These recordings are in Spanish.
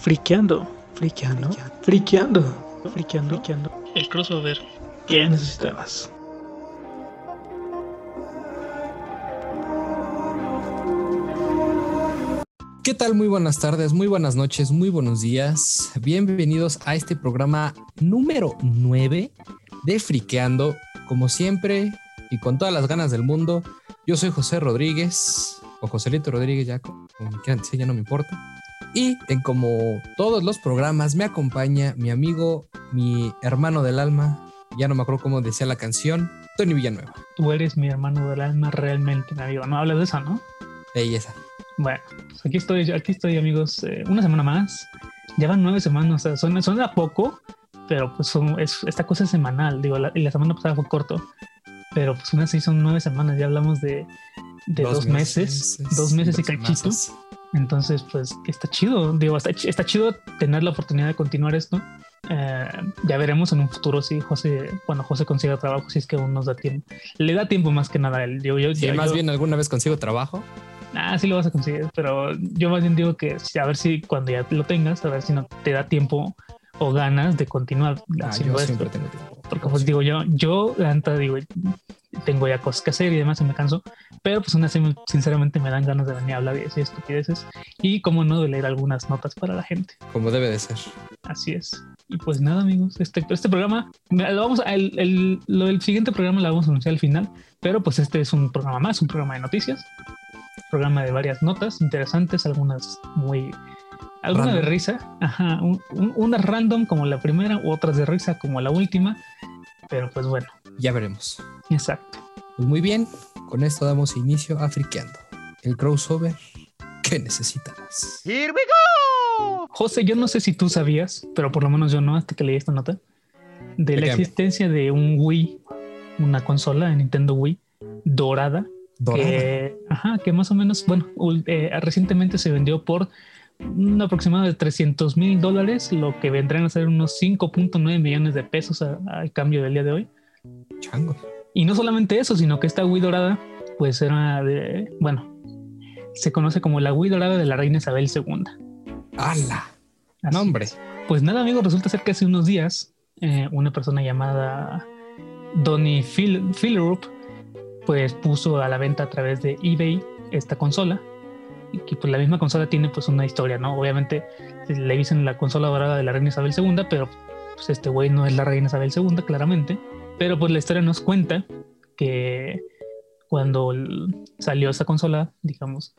Friqueando, friqueando, friqueando, friqueando, friqueando. El crossover. ¿Qué necesitabas? ¿Qué tal? Muy buenas tardes, muy buenas noches, muy buenos días. Bienvenidos a este programa número 9 de Friqueando. Como siempre y con todas las ganas del mundo, yo soy José Rodríguez, o Joselito Rodríguez, ya como quieran decir, ya no me importa. Y en como todos los programas me acompaña mi amigo, mi hermano del alma, ya no me acuerdo cómo decía la canción, Tony Villanueva. Tú eres mi hermano del alma realmente, mi amigo. No hablas de eso, ¿no? Ey, esa. Bueno, pues aquí estoy, aquí estoy, amigos. eh, una semana más. Ya van nueve semanas, o sea, suena, suena poco, pero pues son- es- esta cosa es semanal. Digo, la, y la semana pasada fue corto, pero pues una sí son nueve semanas. Ya hablamos de, de dos, meses, dos meses y cachito. semazos. Entonces, pues está chido. Digo, está, ch- está chido tener la oportunidad de continuar esto. Eh, ya veremos en un futuro si José, cuando José consiga trabajo, si es que aún nos da tiempo. Le da tiempo más que nada a él. Digo, yo, Si yo- más yo- bien alguna vez consigo trabajo, Ah, sí lo vas a conseguir, pero yo más bien digo que a ver si cuando ya lo tengas, a ver si no te da tiempo o ganas de continuar ah, yo siempre tengo tiempo. Porque pues digo yo, yo la neta digo, tengo ya cosas que hacer y demás y me canso, pero pues aún así me- sinceramente me dan ganas de venir a hablar y decir estupideces y como no de leer algunas notas para la gente. Como debe de ser. Así es. Y pues nada, amigos, este, este programa, lo vamos a, el, el- lo del siguiente programa lo vamos a anunciar al final, pero pues este es un programa más, un programa de noticias, programa de varias notas interesantes, algunas muy, alguna de Random. risa, ajá, un- un- unas random como la primera, otras de risa como la última, pero pues bueno, Ya veremos. exacto. Pues muy bien, con esto damos inicio a Friqueando. El crossover que necesitabas. Here we go. José, yo no sé si tú sabías, pero por lo menos yo no, hasta que leí esta nota, de ¿De la existencia de un Wii, una consola de Nintendo Wii dorada, Dorada. Que, ajá, que más o menos, bueno, eh, recientemente se vendió por un aproximado de 300 mil dólares, lo que vendrán a ser unos 5.9 millones de pesos al cambio del día de hoy. Y no solamente eso, sino que esta Wii dorada, pues era de, bueno, se conoce como la Wii dorada de la reina Isabel II. ¡Hala! Nombre. es. Pues nada, amigos, resulta ser que hace unos días eh, una persona llamada Donny Phil Philrup pues puso a la venta a través de eBay esta consola y que pues la misma consola tiene pues una historia, ¿no? Obviamente le dicen la consola dorada de la reina Isabel II, pero pues este güey no es la reina Isabel II, claramente, pero pues la historia nos cuenta que cuando salió esta consola, digamos,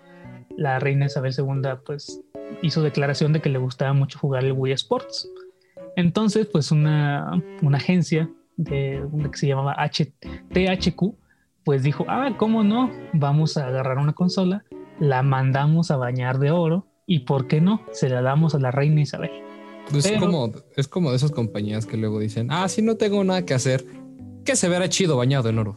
la reina Isabel II pues hizo declaración de que le gustaba mucho jugar el Wii Sports. Entonces, pues una, una agencia de, una que se llamaba THQ, pues dijo, ah, ¿cómo no? Vamos a agarrar una consola, la mandamos a bañar de oro y, ¿por qué no? Se la damos a la reina Isabel. Pues es Pero- como, es como de esas compañías que luego dicen, ah, si no tengo nada que hacer, que se verá chido bañado en oro.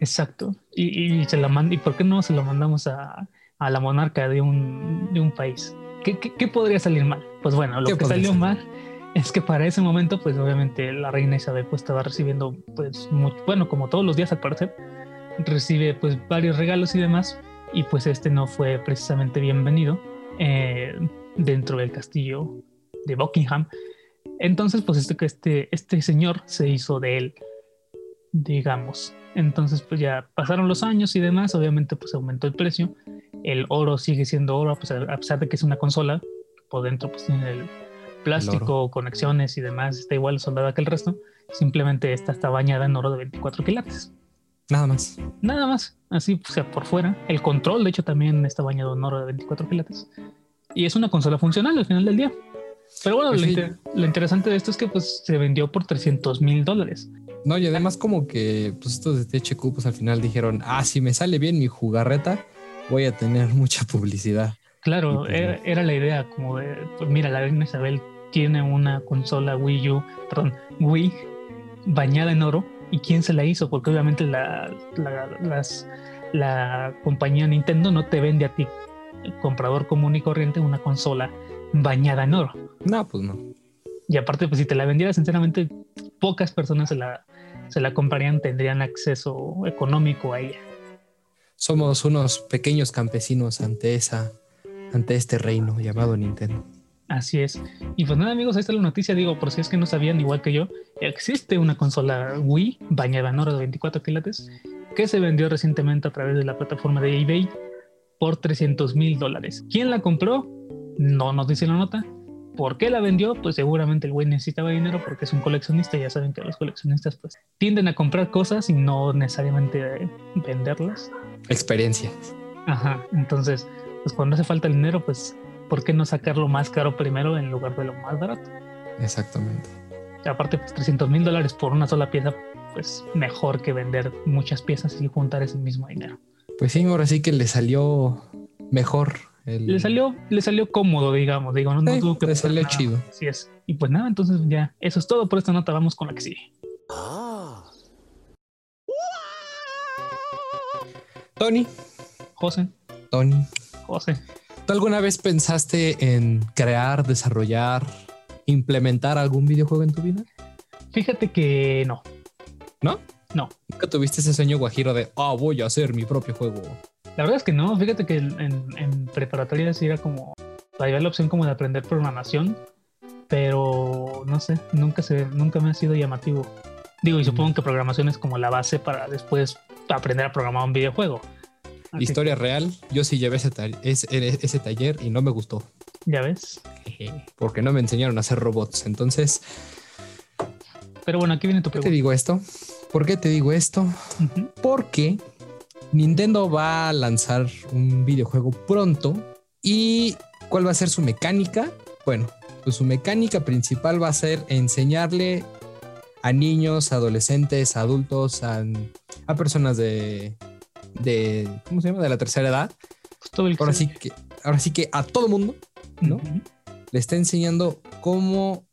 Exacto. Y, y se la manda, ¿y por qué no se lo mandamos a, a la monarca de un, de un país? ¿Qué, qué, qué podría salir mal? Pues bueno, lo ¿Qué que salió mal es que para ese momento, pues obviamente la reina Isabel pues estaba recibiendo, pues, bueno, como todos los días al parecer, recibe pues varios regalos y demás, y pues este no fue precisamente bienvenido eh, dentro del castillo de Buckingham. Entonces, pues este, este, este señor se hizo de él, digamos. Entonces, pues ya pasaron los años y demás, obviamente pues aumentó el precio. El oro sigue siendo oro, a pesar, a pesar de que es una consola, por dentro pues tiene el plástico, conexiones y demás, está igual soldada que el resto. Simplemente esta está bañada en oro de 24 quilates. Nada más. Nada más, así o sea, por fuera. El control, de hecho, también está bañado en oro de 24 quilates. Y es una consola funcional al final del día. Pero bueno, Pues lo, inter- lo interesante de esto es que pues se vendió por 300 mil dólares. No, y además como que pues estos de THQ pues al final dijeron, ah, si me sale bien mi jugarreta, voy a tener mucha publicidad. Claro, pues era, la idea como de, pues mira, la reina Isabel tiene una consola Wii U, perdón, Wii bañada en oro. ¿Y quién se la hizo? Porque obviamente la, la, las- la compañía Nintendo no te vende a ti, el comprador común y corriente, una consola bañada en oro. No, pues no. Y aparte, pues si te la vendiera, sinceramente, pocas personas se la, se la comprarían, tendrían acceso económico a ella. Somos unos pequeños campesinos ante esa, ante este reino llamado Nintendo. Así es. Y pues nada, amigos, ahí está la noticia. Digo, por si es que no sabían, igual que yo, existe una consola Wii bañada en oro de 24 quilates que se vendió recientemente a través de la plataforma de eBay por 300 mil dólares. ¿Quién la compró? No nos dice la nota. ¿Por qué la vendió? Pues seguramente el güey necesitaba dinero porque es un coleccionista. Ya saben que los coleccionistas pues tienden a comprar cosas y no necesariamente eh, venderlas. Experiencia. Ajá. Entonces, pues cuando hace falta el dinero, pues ¿por qué no sacarlo más caro primero en lugar de lo más barato? Exactamente. Aparte, pues 300 mil dólares por una sola pieza, pues mejor que vender muchas piezas y juntar ese mismo dinero. Pues sí, ahora sí que le salió mejor. El... Le salió, le salió cómodo, digamos. Digo, no, no Sí, tuvo que le salió nada. chido. Así es. Y pues nada, entonces ya, eso es todo por esta nota. Vamos con la que sigue. Tony, José, Tony, José. ¿tú alguna vez pensaste en crear, desarrollar, implementar algún videojuego en tu vida? Fíjate que no, ¿No? no. ¿Nunca tuviste ese sueño guajiro de, ah, voy a hacer mi propio juego? La verdad es que no. Fíjate que en, en preparatoria sí era como, había la opción como de aprender programación, pero no sé, nunca se, nunca me ha sido llamativo. Digo, y supongo que programación es como la base para después aprender a programar un videojuego. Así Historia real, yo sí llevé ese, ta- ese, ese taller y no me gustó. Ya ves. Porque no me enseñaron a hacer robots. Entonces, Pero bueno, aquí viene tu ¿por qué te pregunta. digo esto? ¿Por qué te digo esto? Porque Nintendo va a lanzar un videojuego pronto y ¿cuál va a ser su mecánica? Bueno, pues su mecánica principal va a ser enseñarle a niños, adolescentes, adultos, a, a personas de, de, ¿cómo se llama? De la tercera edad. Pues todo el que Ahora sí que, ahora sí que a todo mundo le está enseñando cómo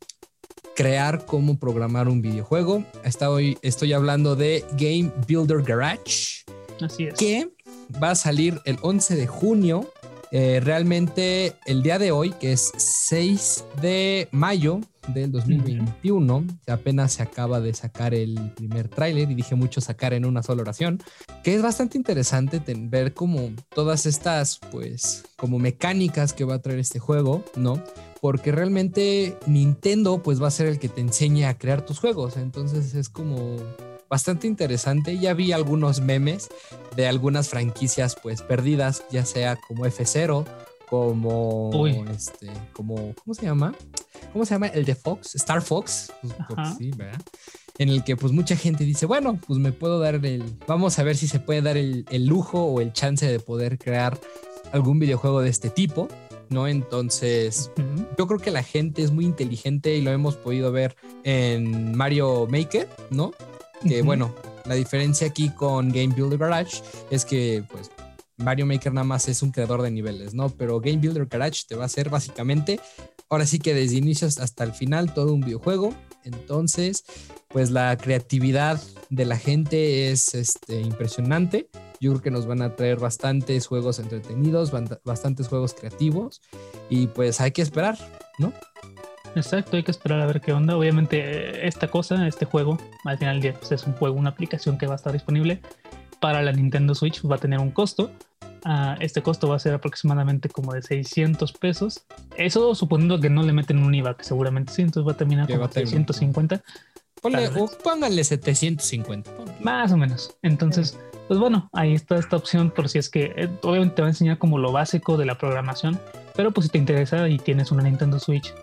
crear, cómo programar un videojuego. Estoy hablando de Game Builder Garage Así es. que va a salir el 11 de junio. Eh, realmente el día de hoy, que es 6 de mayo del 2021, apenas se acaba de sacar el primer tráiler y dije mucho sacar en una sola oración, que es bastante interesante ver como todas estas, pues, como mecánicas que va a traer este juego, ¿no? Porque realmente Nintendo, pues, va a ser el que te enseñe a crear tus juegos. Entonces es como bastante interesante. Ya vi algunos memes de algunas franquicias pues perdidas, ya sea como F0, como Uy. este, como ¿cómo se llama? ¿Cómo se llama? El de Fox, Star Fox, pues, sí, ¿verdad? En el que pues mucha gente dice, bueno, pues me puedo dar el, vamos a ver si se puede dar el, el lujo o el chance de poder crear algún videojuego de este tipo, ¿no? Entonces, yo creo que la gente es muy inteligente y lo hemos podido ver en Mario Maker, ¿no? Que bueno, la diferencia aquí con Game Builder Garage es que pues Mario Maker nada más es un creador de niveles, ¿no? Pero Game Builder Garage te va a hacer básicamente, ahora sí que desde inicios hasta el final todo un videojuego. Entonces, pues la creatividad de la gente es este, impresionante. Yo creo que nos van a traer bastantes juegos entretenidos, bastantes juegos creativos y pues hay que esperar, ¿no? Exacto, hay que esperar a ver qué onda. Obviamente, esta cosa, este juego, al final del día, pues es un juego, una aplicación que va a estar disponible para la Nintendo Switch, va a tener un costo. Ah, este costo va a ser aproximadamente como de 600 pesos. Eso suponiendo que no le meten un IVA, que seguramente sí, entonces va a terminar como va a terminar. 650, Ponle, o pónganle 750. ponle. más o menos. Entonces, pues bueno, ahí está esta opción por si es que eh, obviamente te va a enseñar como lo básico de la programación, pero pues si te interesa y tienes una Nintendo Switch,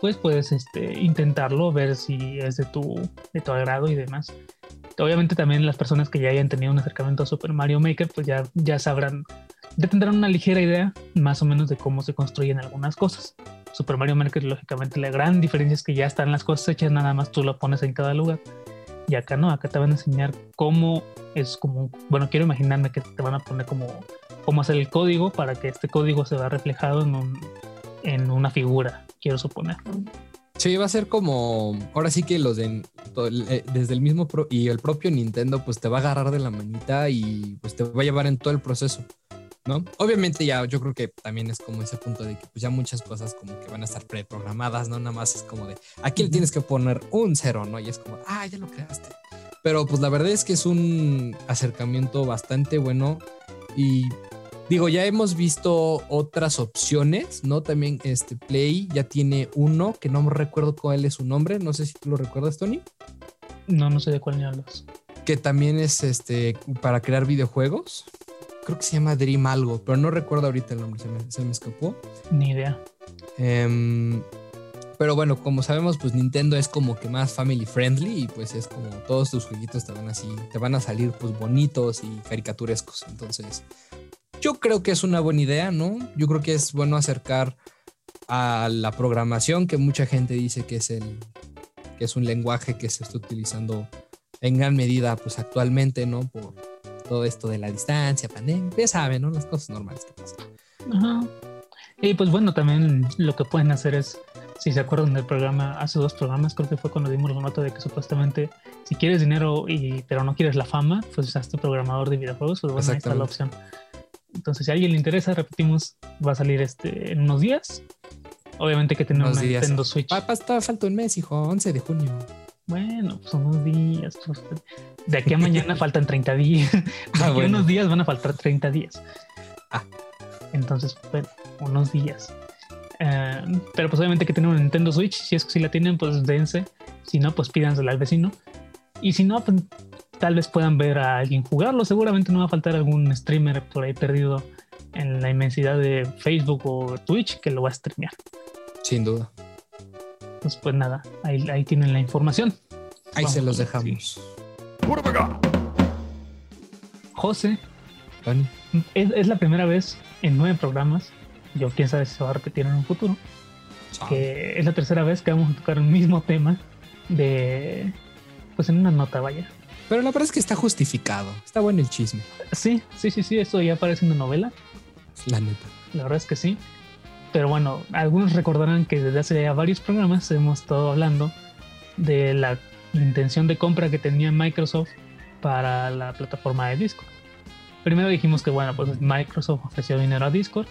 pues puedes este, intentarlo, ver si es de tu, agrado y demás. Obviamente también las personas que ya hayan tenido un acercamiento a Super Mario Maker, pues ya, sabrán, ya tendrán una ligera idea más o menos de cómo se construyen algunas cosas. Super Mario Maker, lógicamente, la gran diferencia es que ya están las cosas hechas, nada más tú lo pones en cada lugar. Y acá no, acá te van a enseñar cómo es como, bueno, quiero imaginarme que te van a poner como cómo hacer el código para que este código se vea reflejado en, un- en una figura, quiero suponer. Sí, va a ser como. Ahora sí que los de. eh, Desde el mismo. pro- y el propio Nintendo, pues te va a agarrar de la manita y pues te va a llevar en todo el proceso. ¿No? Obviamente ya yo creo que también es como ese punto de que pues ya muchas cosas como que van a estar preprogramadas, ¿no? Nada más es como de, aquí le tienes que poner un cero, ¿no? Y es como, ah, ya lo creaste. Pero pues la verdad es que es un acercamiento bastante bueno y Digo, ya hemos visto otras opciones, ¿no? También este Play ya tiene uno que no recuerdo cuál es su nombre. No sé si tú lo recuerdas, Tony. No, no sé de cuál me hablas. Que también es este para crear videojuegos. Creo que se llama Dream algo, pero no recuerdo ahorita el nombre, se me, se me escapó. Ni idea. Em, pero bueno, como sabemos, pues Nintendo es como que más family friendly y pues es como todos tus jueguitos te van así, te van a salir pues bonitos y caricaturescos. Entonces, yo creo que es una buena idea, ¿no? Yo creo que es bueno acercar a la programación que mucha gente dice que es el que es un lenguaje que se está utilizando en gran medida pues actualmente, ¿no? Por todo esto de la distancia, pandemia, ya saben, ¿no? Las cosas normales que pasan. Ajá. Y pues bueno, también lo que pueden hacer es, si se acuerdan del programa, hace dos programas, creo que fue cuando dimos la nota de que supuestamente si quieres dinero y pero no quieres la fama, pues hazte programador de videojuegos, pues bueno, ahí está la opción. Entonces, si a alguien le interesa, repetimos, va a salir este en unos días. Obviamente que tenemos días. Nintendo Switch. Papá, está falta un mes, hijo, 11 de junio. Bueno, pues unos días. pues, de aquí a mañana faltan 30 días. De aquí a bueno. unos días van a faltar 30 días. Ah. Entonces, bueno, unos días. Eh, pero pues obviamente que tienen un Nintendo Switch. Si es que si la tienen, pues dense. Si no, pues pídansela al vecino. Y si no, pues tal vez puedan ver a alguien jugarlo. Seguramente no va a faltar algún streamer por ahí perdido en la inmensidad de Facebook o Twitch que lo va a streamear. Sin duda. Pues, pues nada, ahí, ahí tienen la información. Ahí Vamos se los dejamos. José, es, es la primera vez en nueve programas, yo quién sabe si se va a repetir en un futuro, que es la tercera vez que vamos a tocar el mismo tema de, pues en una nota, vaya. Pero la verdad es que está justificado. Está bueno el chisme, Sí, sí, sí, sí, esto ya parece una novela, la neta. la verdad es que sí. Pero bueno, algunos recordarán que desde hace ya varios programas hemos estado hablando de la intención de compra que tenía Microsoft para la plataforma de Discord. Primero dijimos que bueno, pues Microsoft ofreció dinero a Discord.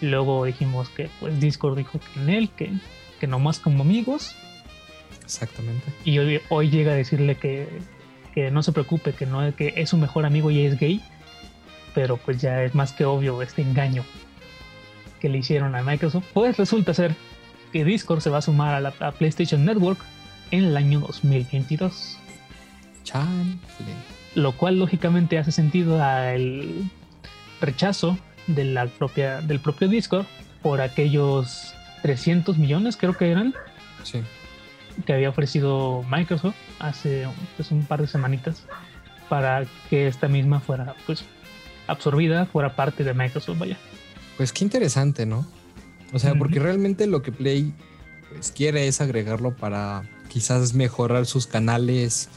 Luego dijimos que pues Discord dijo que en él, que, que nomás como amigos. Exactamente. Y hoy, hoy llega a decirle que, que no se preocupe, que no que es su mejor amigo y es gay. Pero pues ya es más que obvio este engaño que le hicieron a Microsoft. Pues resulta ser que Discord se va a sumar a la a PlayStation Network en el año 2022 Chanfle. lo cual lógicamente hace sentido al rechazo de la propia, del propio Discord por aquellos 300 millones, creo que eran, Sí. Que había ofrecido Microsoft hace pues, un par de semanitas para que esta misma fuera pues absorbida, fuera parte de Microsoft, vaya. Pues qué interesante, ¿no? O sea, porque realmente lo que Play pues, quiere es agregarlo para quizás mejorar sus canales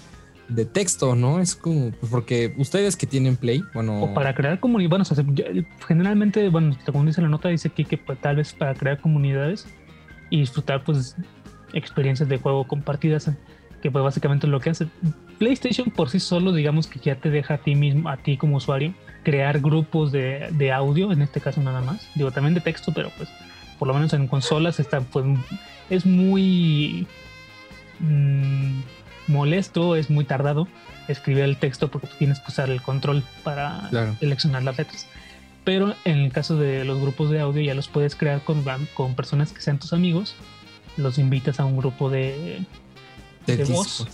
de texto, ¿no? Es como, pues porque ustedes que tienen Play, bueno, O para crear comunidades, bueno, o sea, yo- generalmente, bueno, según dice la nota, dice aquí que pues, tal vez para crear comunidades y disfrutar pues experiencias de juego compartidas, que pues básicamente lo que hace PlayStation por sí solo, digamos que ya te deja a ti mismo, a ti como usuario, crear grupos de, de audio, en este caso nada más, digo también de texto, pero pues por lo menos en consolas está pues es muy mm, molesto, es muy tardado escribir el texto porque tienes que usar el control para Claro. seleccionar las letras. Pero en el caso de los grupos de audio ya los puedes crear con, con personas que sean tus amigos. Los invitas a un grupo de, de voz.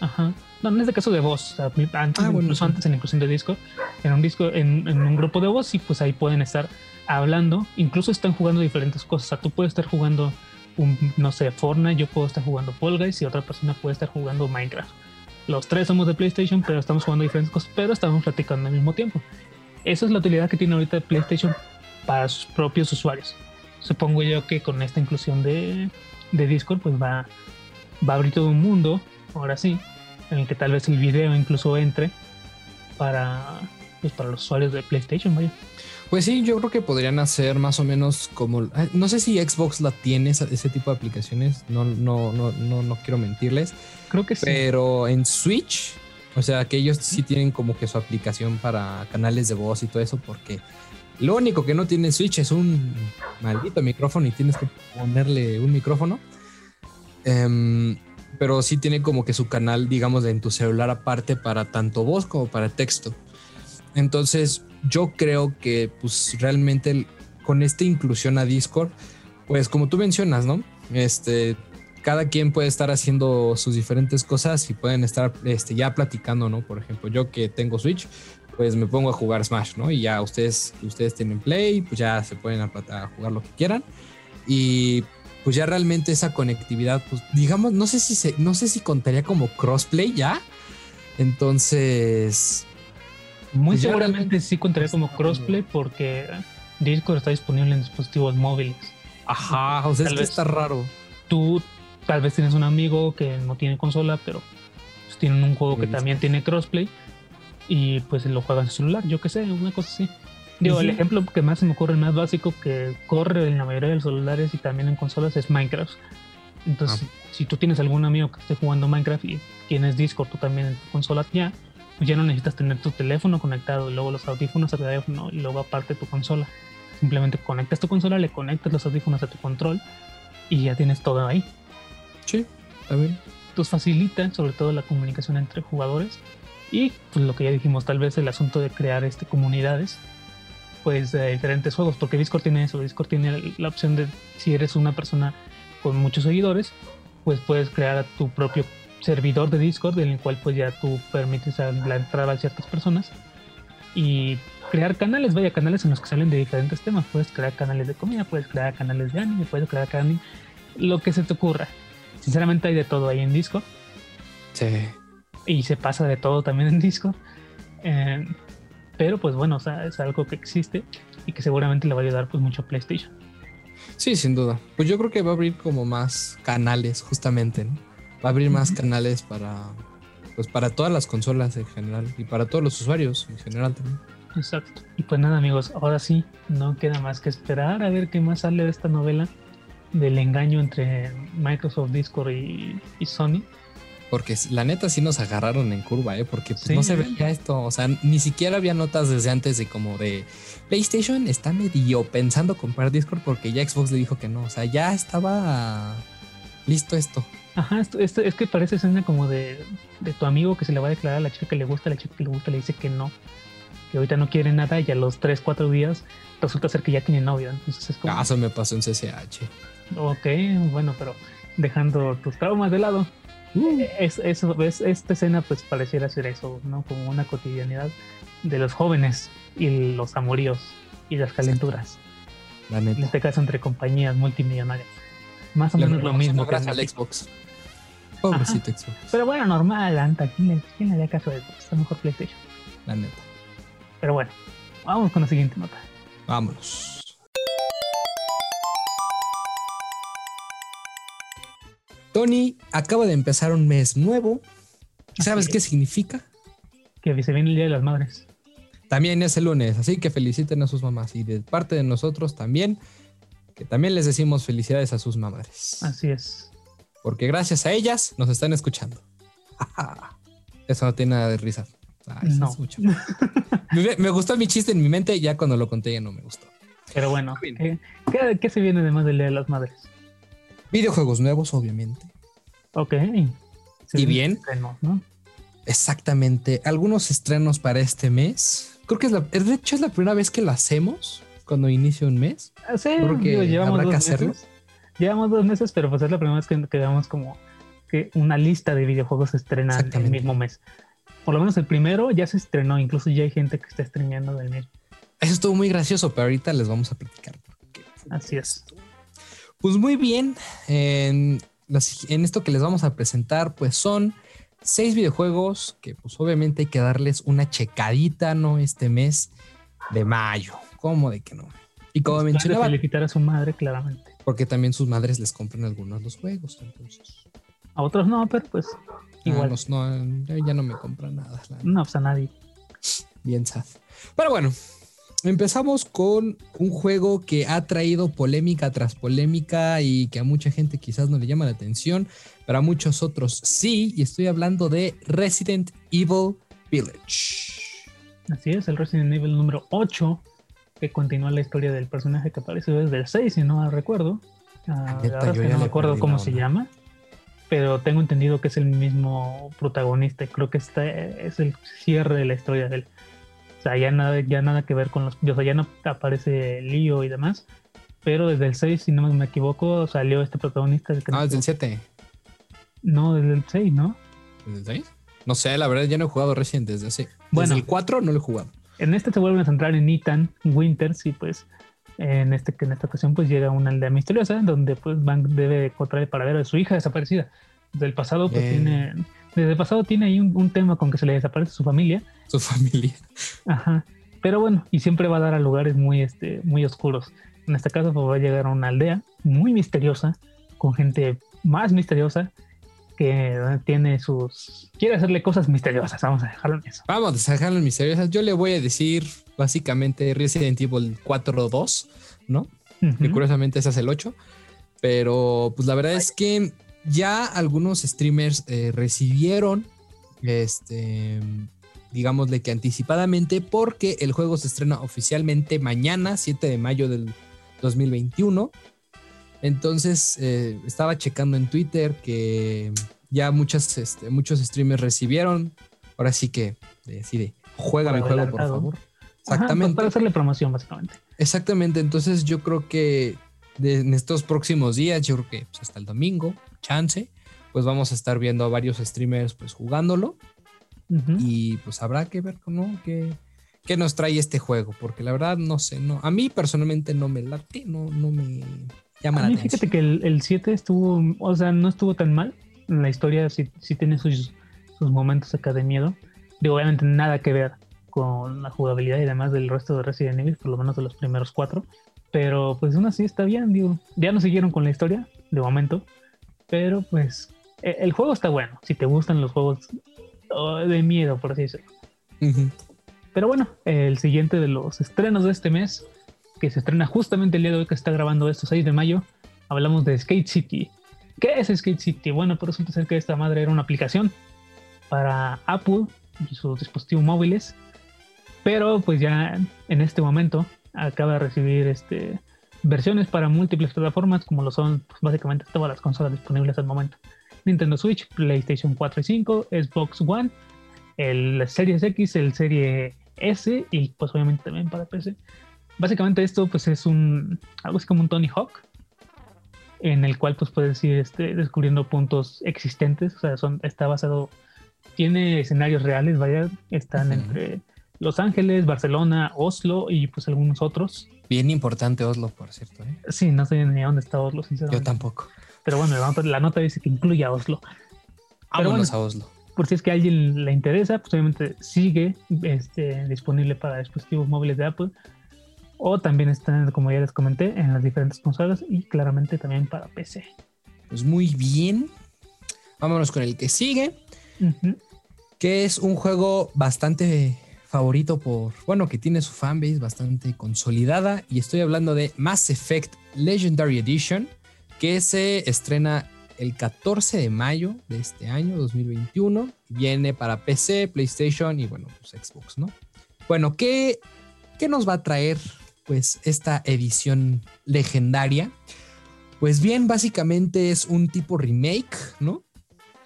Ajá. No, en este caso de voz. antes, Ah, bueno, incluso sí. antes en la inclusión de Discord, en un disco, en, en un grupo de voz, y pues ahí pueden estar hablando. Incluso están jugando diferentes cosas. O sea, tú puedes estar jugando un, no sé, Fortnite, yo puedo estar jugando Fall Guys y otra persona puede estar jugando Minecraft. Los tres somos de PlayStation, pero estamos jugando diferentes cosas, pero estamos platicando al mismo tiempo. Esa es la utilidad que tiene ahorita PlayStation para sus propios usuarios. Supongo yo que con esta inclusión de, de Discord, pues va, va a abrir todo un mundo, ahora sí, en el que tal vez el video incluso entre para, pues para los usuarios de PlayStation, vaya. Pues sí, yo creo que podrían hacer más o menos como. No sé si Xbox la tiene, ese tipo de aplicaciones. No, no, no, no, no quiero mentirles. Creo que sí. Pero en Switch, o sea, que ellos sí tienen como que su aplicación para canales de voz y todo eso, porque lo único que no tiene Switch es un maldito micrófono y tienes que ponerle un micrófono. Em, pero sí tiene como que su canal, digamos, en tu celular aparte para tanto voz como para texto. Entonces, yo creo que pues realmente con esta inclusión a Discord, pues como tú mencionas, ¿no? Este, cada quien puede estar haciendo sus diferentes cosas y pueden estar este, ya platicando, ¿no? Por ejemplo, yo que tengo Switch, pues me pongo a jugar Smash, ¿no? Y ya ustedes, ustedes tienen Play, pues ya se pueden a, jugar lo que quieran. Y pues ya realmente esa conectividad, pues digamos, no sé si se, no sé si contaría como crossplay ya. Entonces, Muy Pues seguramente sí contaría como crossplay porque Discord está disponible en dispositivos móviles. ajá, o sea, Tal es que vez. está raro. Tú tal vez tienes un amigo que no tiene consola, pero pues, tienen un juego que también tiene crossplay y pues lo juega en celular, yo qué sé, una cosa así. Digo, el Ujú. ejemplo que más se me ocurre, el más básico que corre en la mayoría de los celulares y también en consolas es Minecraft. Entonces, Ah. si, tú tienes algún amigo que esté jugando Minecraft y tienes Discord tú también en tu consola ya, pues ya no necesitas tener tu teléfono conectado y luego los audífonos a tu teléfono y luego aparte tu consola. Simplemente conectas tu consola, le conectas los audífonos a tu control y ya tienes todo ahí. Sí, bien. Entonces facilita sobre todo la comunicación entre jugadores y pues lo que ya dijimos, tal vez el asunto de crear este, comunidades pues diferentes juegos, porque Discord tiene eso, Discord tiene la opción de si eres una persona con muchos seguidores, pues puedes crear tu propio servidor de Discord en el cual pues ya tú permites la entrada a ciertas personas y crear canales, vaya canales en los que salen de diferentes temas, puedes crear canales de comida, puedes crear canales de anime, puedes crear canales, lo que se te ocurra. Sinceramente hay de todo ahí en Discord Sí. Y se pasa de todo también en Discord. Eh, pero pues bueno, o sea, es algo que existe y que seguramente le va a ayudar pues mucho a PlayStation. Sí, sin duda. Pues yo creo que va a abrir como más canales, justamente, ¿no? Va a abrir más canales para, pues para todas las consolas en general y para todos los usuarios en general también. Exacto. Y pues nada amigos, ahora sí, no queda más que esperar a ver qué más sale de esta novela del engaño entre Microsoft, Discord y, y Sony. Porque la neta sí nos agarraron en curva, ¿eh? Porque pues, Sí. no se veía esto. O sea, ni siquiera había notas desde antes de como de PlayStation está medio pensando comprar Discord porque ya Xbox le dijo que no. O sea, ya estaba listo esto. Ajá, esto, esto- es que parece escena como de, de tu amigo que se le va a declarar a la chica que le gusta, la chica que le gusta le dice que no, que ahorita no quiere nada y a los 3, 4 días resulta ser que ya tiene novio. Entonces es como, Ah, Eso me pasó en CCH. ok, bueno, pero dejando tus traumas de lado, es, eso, es, esta escena pues pareciera ser eso, ¿no? Como una cotidianidad de los jóvenes y los amoríos y las calenturas. La En neta. este caso entre compañías multimillonarias. Más o menos lo mismo que gracias en al. Xbox. Pobrecito Xbox. Pero bueno, normal, Anta, ¿quién le, quién le haría caso a eso? Está mejor PlayStation. La neta. Pero bueno, vamos con la siguiente nota. Vámonos. Tony acaba de empezar un mes nuevo. ¿Sabes qué significa? Que se viene el Día de las Madres. También es el lunes, así que feliciten a sus mamás. Y de parte de nosotros también, que también les decimos felicidades a sus madres. Así es. Porque gracias a ellas nos están escuchando. Eso no tiene nada de risa. Ay, No. escucha. me, me gustó mi chiste en mi mente, ya cuando lo conté ya no me gustó. Pero bueno. ¿qué, qué, qué se viene además del Día de las Madres? Videojuegos nuevos, obviamente. Ok. ¿Y bien? estrenos, ¿no? Exactamente. Algunos estrenos para este mes. Creo que es la, de hecho es la primera vez que lo hacemos cuando inicia un mes. Ah, Sí, Creo que digo, llevamos habrá dos que hacerlo. meses. Llevamos dos meses, pero pues es la primera vez que, que damos como que una lista de videojuegos se estrenan el mismo mes. Por lo menos el primero ya se estrenó, incluso ya hay gente que está estrenando del mismo. Eso estuvo muy gracioso, pero ahorita les vamos a platicar. Así es. Pues muy bien. En, las- en esto que les vamos a presentar, pues son seis videojuegos que pues obviamente hay que darles una checadita, ¿no? Este mes de mayo. ¿Cómo de que no? Y como Puede mencionaba, felicitar a su madre, claramente. porque también sus madres les compran algunos de los juegos. Entonces, A otros no, pero pues igual. ah, no, no, ya no me compran nada. No, pues a nadie. Bien sad. Pero bueno, empezamos con un juego que ha traído polémica tras polémica y que a mucha gente quizás no le llama la atención, pero a muchos otros sí. Y estoy hablando de Resident Evil Village. Así es, el Resident Evil número 8, que continúa la historia del personaje que apareció desde el 6, si no mal recuerdo. Ah, neta, la verdad es yo que no me acuerdo cómo se llama, pero tengo entendido que es el mismo protagonista y creo que este es el cierre de la historia de él. O sea, ya nada, ya nada que ver con los. O sea, ya no aparece Lío y demás. Pero desde el 6, si no me equivoco, salió este protagonista. Que Ah, desde el 7. No, desde el 6, ¿no? ¿Desde el 6? No sé, la verdad ya no he jugado Resident desde ese. Bueno. desde el 4 no lo he jugado. En este se vuelven a centrar en Ethan Winters y pues en este que en esta ocasión pues llega una aldea misteriosa donde pues Van debe encontrar el paradero de su hija desaparecida. Desde el pasado pues Bien. tiene desde el pasado tiene ahí un, un tema con que se le desaparece su familia. Su familia. Ajá. Pero bueno, y siempre va a dar a lugares muy este muy oscuros. En este caso pues va a llegar a una aldea muy misteriosa con gente más misteriosa que tiene sus quiere hacerle cosas misteriosas, vamos a dejarlo en eso. Vamos a dejarlo en misteriosas. Yo le voy a decir básicamente Resident Evil 4.2, ¿no? que Ujú. curiosamente ese es el 8. Pero pues la verdad es que ya algunos streamers eh, recibieron, este, digámosle que anticipadamente, porque el juego se estrena oficialmente mañana, 7 de mayo del 2021. Entonces eh, estaba checando en Twitter que ya muchas, este, muchos streamers recibieron. Ahora sí que decide, juega Por mi juego, por favor. Ajá, Exactamente. para hacerle promoción básicamente. Exactamente, entonces yo creo que de- en estos próximos días, yo creo que pues, hasta el domingo, chance, pues vamos a estar viendo a varios streamers pues jugándolo Y pues habrá que ver ¿no? qué, qué nos trae este juego, porque la verdad no sé, no, a mí personalmente no me late, no, no me llama A la mí atención. fíjate que el, el 7 estuvo, o sea, no estuvo tan mal. La historia sí, sí tiene sus, sus momentos acá de miedo. De obviamente nada que ver con la jugabilidad y demás del resto de Resident Evil, por lo menos de los primeros cuatro. Pero pues aún así está bien, digo. Ya no siguieron con la historia, de momento. Pero pues e- el juego está bueno, si te gustan los juegos de miedo, por así decirlo. Pero bueno, el siguiente de los estrenos de este mes, que se estrena justamente el día de hoy que está grabando esto, 6 de mayo, hablamos de Skate City. ¿Qué es Skate City? Bueno, pues resulta ser que esta madre era una aplicación para Apple y sus dispositivos móviles, pero pues ya en este momento acaba de recibir este, versiones para múltiples plataformas, como lo son pues, básicamente todas las consolas disponibles al momento. Nintendo Switch, PlayStation 4 y 5, Xbox One, el Series X, el Serie S y pues obviamente también para PC. Básicamente esto pues es un algo así como un Tony Hawk en el cual pues puedes ir este, descubriendo puntos existentes, o sea, son, está basado, tiene escenarios reales, vaya, están entre Los Ángeles, Barcelona, Oslo y pues algunos otros. Bien importante Oslo, por cierto. ¿eh? Sí, no sé ni dónde está Oslo, Yo sinceramente. tampoco. Pero bueno, la nota, dice que incluye a Oslo. Pero bueno. a Oslo. por si es que a alguien le interesa, pues obviamente sigue este, disponible para dispositivos móviles de Apple. O también está, como ya les comenté, en las diferentes consolas y claramente también para PC. Pues muy bien. Vámonos con el que sigue. Que es un juego bastante favorito por, bueno, que tiene su fanbase bastante consolidada y estoy hablando de Mass Effect Legendary Edition, que se estrena el 14 de mayo de este año 2021, viene para PC, PlayStation y bueno, pues Xbox, ¿no? Bueno, ¿qué, qué nos va a traer pues esta edición legendaria? Pues bien, básicamente es un tipo remake, ¿no?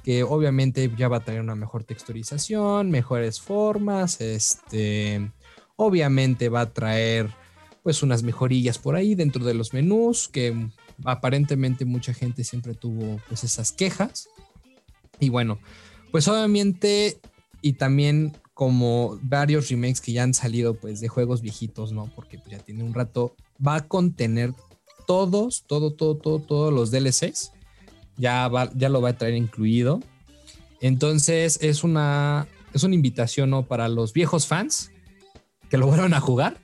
que obviamente ya va a traer una mejor texturización, mejores formas, este, obviamente va a traer pues unas mejorillas por ahí dentro de los menús, que aparentemente mucha gente siempre tuvo pues esas quejas. Y bueno, pues obviamente y también como varios remakes que ya han salido pues de juegos viejitos, ¿no? Porque pues, ya tiene un rato, va a contener todos, todo, todo, todo, todos los DLCs ya, va, ya lo va a traer incluido. Entonces es una, es una invitación ¿no? para los viejos fans que lo vuelvan a jugar,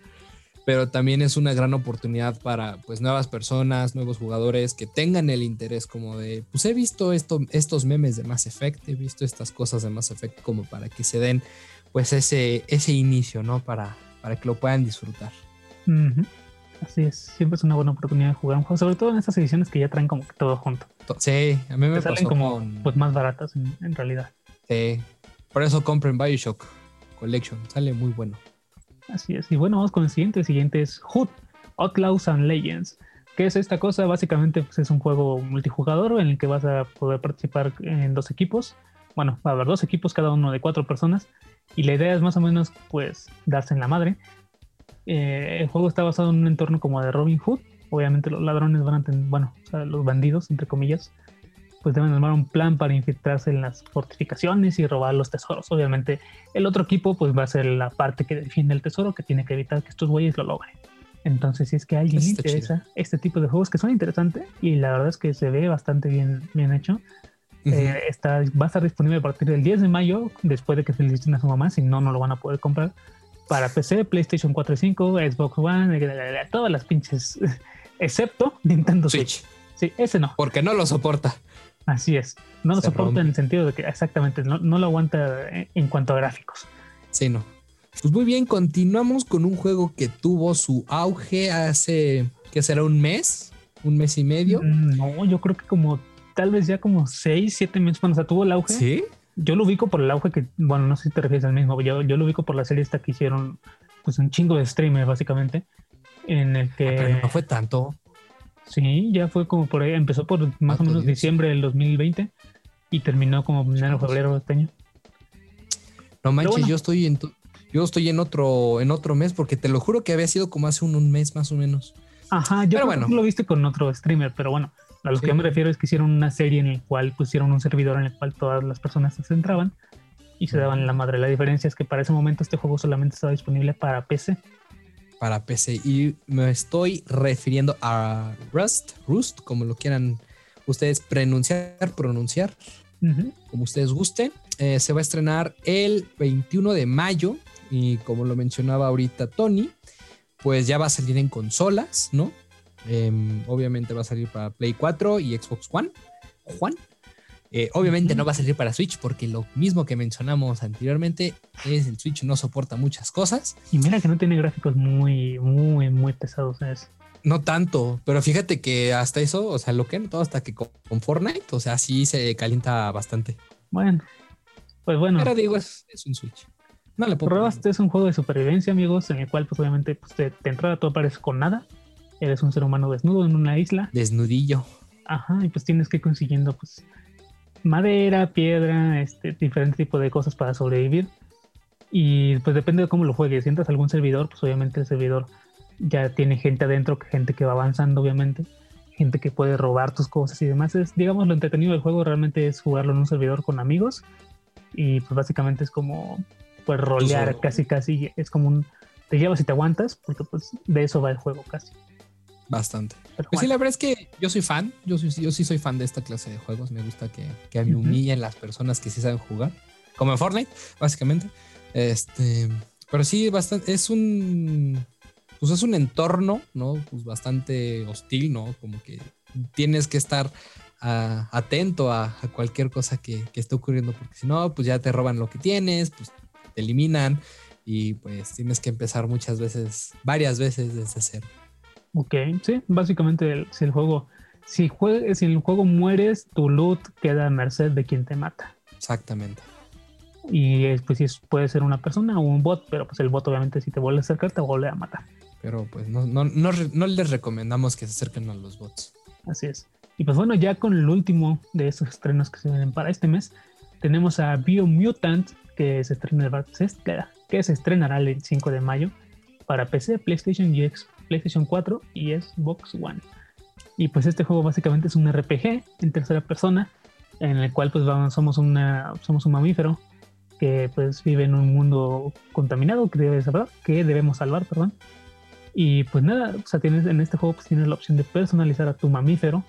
pero también es una gran oportunidad para pues, nuevas personas, nuevos jugadores que tengan el interés como de, pues he visto esto, estos memes de Mass Effect, he visto estas cosas de Mass Effect como para que se den pues ese, ese inicio, ¿no? Para, para que lo puedan disfrutar. Así es, siempre es una buena oportunidad de jugar un juego, sobre todo en estas ediciones que ya traen como que todo junto. Sí, a mí me Que salen pasó como con... pues más baratas en, en realidad. sí. por eso compren Bioshock Collection, sale muy bueno. Así es. Y bueno, vamos con el siguiente. El siguiente es Hood, Outlaws and Legends. ¿Qué es esta cosa? Básicamente pues, es un juego multijugador en el que vas a poder participar en dos equipos. Bueno, va a haber dos equipos, cada uno de cuatro personas. Y la idea es más o menos, pues, darse en la madre. Eh, el juego está basado en un entorno como de Robin Hood. Obviamente los ladrones van a tener, bueno, o sea, los bandidos, entre comillas, pues deben armar un plan para infiltrarse en las fortificaciones y robar los tesoros. Obviamente el otro equipo pues va a ser la parte que defiende el tesoro, que tiene que evitar que estos güeyes lo logren. Entonces, si es que a alguien le Está interesa este tipo de juegos que son interesantes y la verdad es que se ve bastante bien, bien hecho, Ujú. eh, está, va a estar disponible a partir del 10 de mayo, después de que feliciten a su mamá, si no, no lo van a poder comprar. Para PC, PlayStation 4 y 5, Xbox One, eh, todas las pinches, excepto Nintendo Switch. Switch, Sí, ese no. porque no lo soporta. Así es. No lo Se soporta rompe. en el sentido de que exactamente no, no lo aguanta en- en cuanto a gráficos. Sí, no. Pues muy bien, continuamos con un juego que tuvo su auge hace, ¿qué será? ¿Un mes? ¿Un mes y medio? Mm, No, yo creo que como tal vez ya como 6, 7 meses cuando se tuvo el auge. Sí. Yo lo ubico por el auge que, bueno, no sé si te refieres al mismo, yo, yo lo ubico por la serie esta que hicieron, pues un chingo de streamers básicamente, en el que... Pero no fue tanto. Sí, ya fue como por ahí, empezó por más o ¿Cuánto menos diciembre del 2020 y terminó como enero, Changos. febrero de este año. No manches, bueno. yo estoy en tu- yo estoy en otro en otro mes porque te lo juro que había sido como hace un, un mes más o menos. Ajá, yo Pero bueno. lo viste con otro streamer, pero bueno, a lo Sí. que yo me refiero es que hicieron una serie en la cual pusieron un servidor en el cual todas las personas se centraban y se daban la madre. La diferencia es que para ese momento este juego solamente estaba disponible para PC. Para PC y me estoy refiriendo a Rust, Rust, como lo quieran ustedes pronunciar, pronunciar, como ustedes gusten. Eh, se va a estrenar el 21 de mayo y como lo mencionaba ahorita Tony, pues ya va a salir en consolas, ¿no? Em, obviamente va a salir para Play 4 y Xbox One. Juan. Eh, obviamente no va a salir para Switch porque lo mismo que mencionamos anteriormente es el Switch no soporta muchas cosas. Y mira que no tiene gráficos muy, muy, muy pesados. ¿sabes? No tanto, pero fíjate que hasta eso, o sea, lo que he notado hasta que con, Fortnite, o sea, sí se calienta bastante. Bueno, pues bueno, Pero digo, es, es un Switch. No le puedo. Es un juego de supervivencia, amigos, en el cual pues obviamente pues, te, te entrada tú apareces con nada. Eres un ser humano desnudo en una isla. Desnudillo. Ajá, y pues tienes que ir consiguiendo pues madera, piedra, este, diferente tipo de cosas para sobrevivir. Y pues depende de cómo lo juegues. Si entras a algún servidor, pues obviamente el servidor ya tiene gente adentro, que gente que va avanzando, obviamente. Gente que puede robar tus cosas y demás. Es, digamos, lo entretenido del juego realmente es jugarlo en un servidor con amigos. Y pues básicamente es como pues rolear casi casi. Es como un te llevas y te aguantas, porque pues de eso va el juego casi. Bastante. Pero Pues sí, la verdad es que yo soy fan. Yo, soy, yo sí soy fan de esta clase de juegos. Me gusta que, que me humillen las personas que sí saben jugar. Como en Fortnite, básicamente. Este, pero sí, bastante, es un. Pues es un entorno, ¿no? Pues bastante hostil, ¿no? Como que tienes que estar ah, atento a, a cualquier cosa que, que esté ocurriendo, porque si no, pues ya te roban lo que tienes, pues te eliminan y pues tienes que empezar muchas veces, varias veces desde cero. Ok, sí, básicamente el- si el juego, si, jue- si el juego mueres, tu loot queda a merced de quien te mata. Exactamente. Y es, pues sí, puede ser una persona o un bot, pero pues el bot obviamente si te vuelve a acercar te vuelve a matar. Pero pues no, no, no, no les recomendamos que se acerquen a los bots. Así es. Y pues bueno, ya con el último de esos estrenos que se vienen para este mes, tenemos a Biomutant, que se, estrena, se est- que se estrenará el 5 de mayo para PC, PlayStation y X- PlayStation 4 y Xbox One. Y pues este juego básicamente es un RPG en tercera persona, en el cual pues vamos, somos, una, somos un mamífero que pues vive en un mundo contaminado que, debe salvar, que debemos salvar, perdón. Y pues nada, o sea, tienes, en este juego pues tienes la opción de personalizar a tu mamífero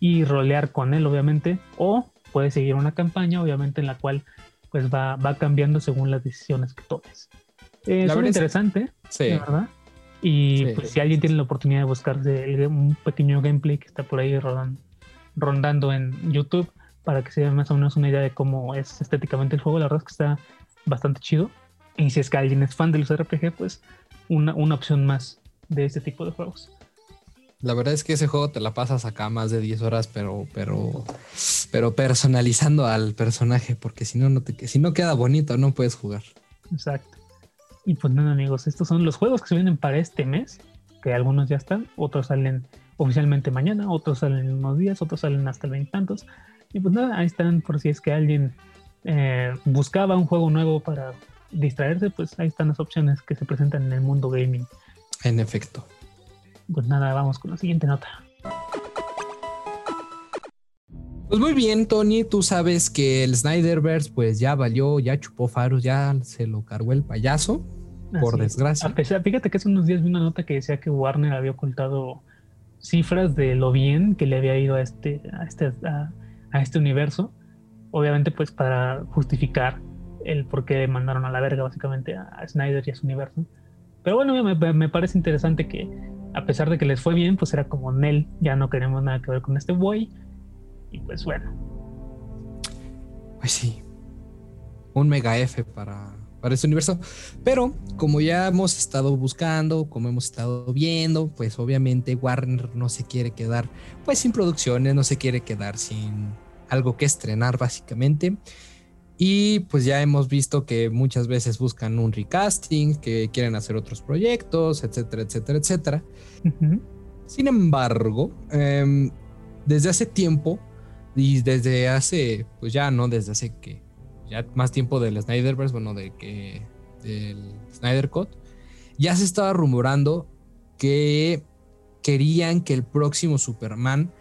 y rolear con él, obviamente, o puedes seguir una campaña, obviamente, en la cual pues va, va cambiando según las decisiones que tomes. Eh, La es- interesante, Sí. verdad. Y Sí. pues si alguien tiene la oportunidad de buscarse el- un pequeño gameplay que está por ahí rondando en YouTube para que se den más o menos una idea de cómo es estéticamente el juego, la verdad es que está bastante chido. Y si es que alguien es fan de los RPG, pues una, una opción más de este tipo de juegos. La verdad es que ese juego te la pasas acá más de 10 horas, pero, pero, pero personalizando al personaje, porque si no, no te, si no queda bonito, no puedes jugar. Exacto. Y pues nada, amigos, estos son los juegos que se vienen para este mes, que algunos ya están, otros salen oficialmente mañana, otros salen en unos días, otros salen hasta el veintitantos. Y pues nada, ahí están por si es que alguien eh, buscaba un juego nuevo para distraerse, pues ahí están las opciones que se presentan en el mundo gaming. En efecto. Pues nada, vamos con la siguiente nota. Pues muy bien, Tony, tú sabes que el Snyderverse pues ya valió, ya chupó faros, ya se lo cargó el payaso, por Así es. desgracia. A pesar, fíjate que hace unos días vi una nota que decía que Warner había ocultado cifras de lo bien que le había ido a este, a este, a, a este universo. Obviamente, pues para justificar el por qué mandaron a la verga básicamente a, Snyder y a su universo. Pero bueno, me, me- me parece interesante que a pesar de que les fue bien, pues era como Nel, ya no queremos nada que ver con este boy. Y pues bueno, Pues sí. Un mega F para, para este universo. Pero como ya hemos estado buscando, como hemos estado viendo, pues obviamente Warner no se quiere quedar pues sin producciones, no se quiere quedar sin algo que estrenar básicamente. Y pues ya hemos visto que muchas veces buscan un recasting, que quieren hacer otros proyectos, etcétera, etcétera, etcétera. Sin embargo, em, desde hace tiempo y desde hace, pues ya no, desde hace que ya más tiempo del Snyderverse, bueno, de que del Snyder Cut, ya se estaba rumorando que querían que el próximo Superman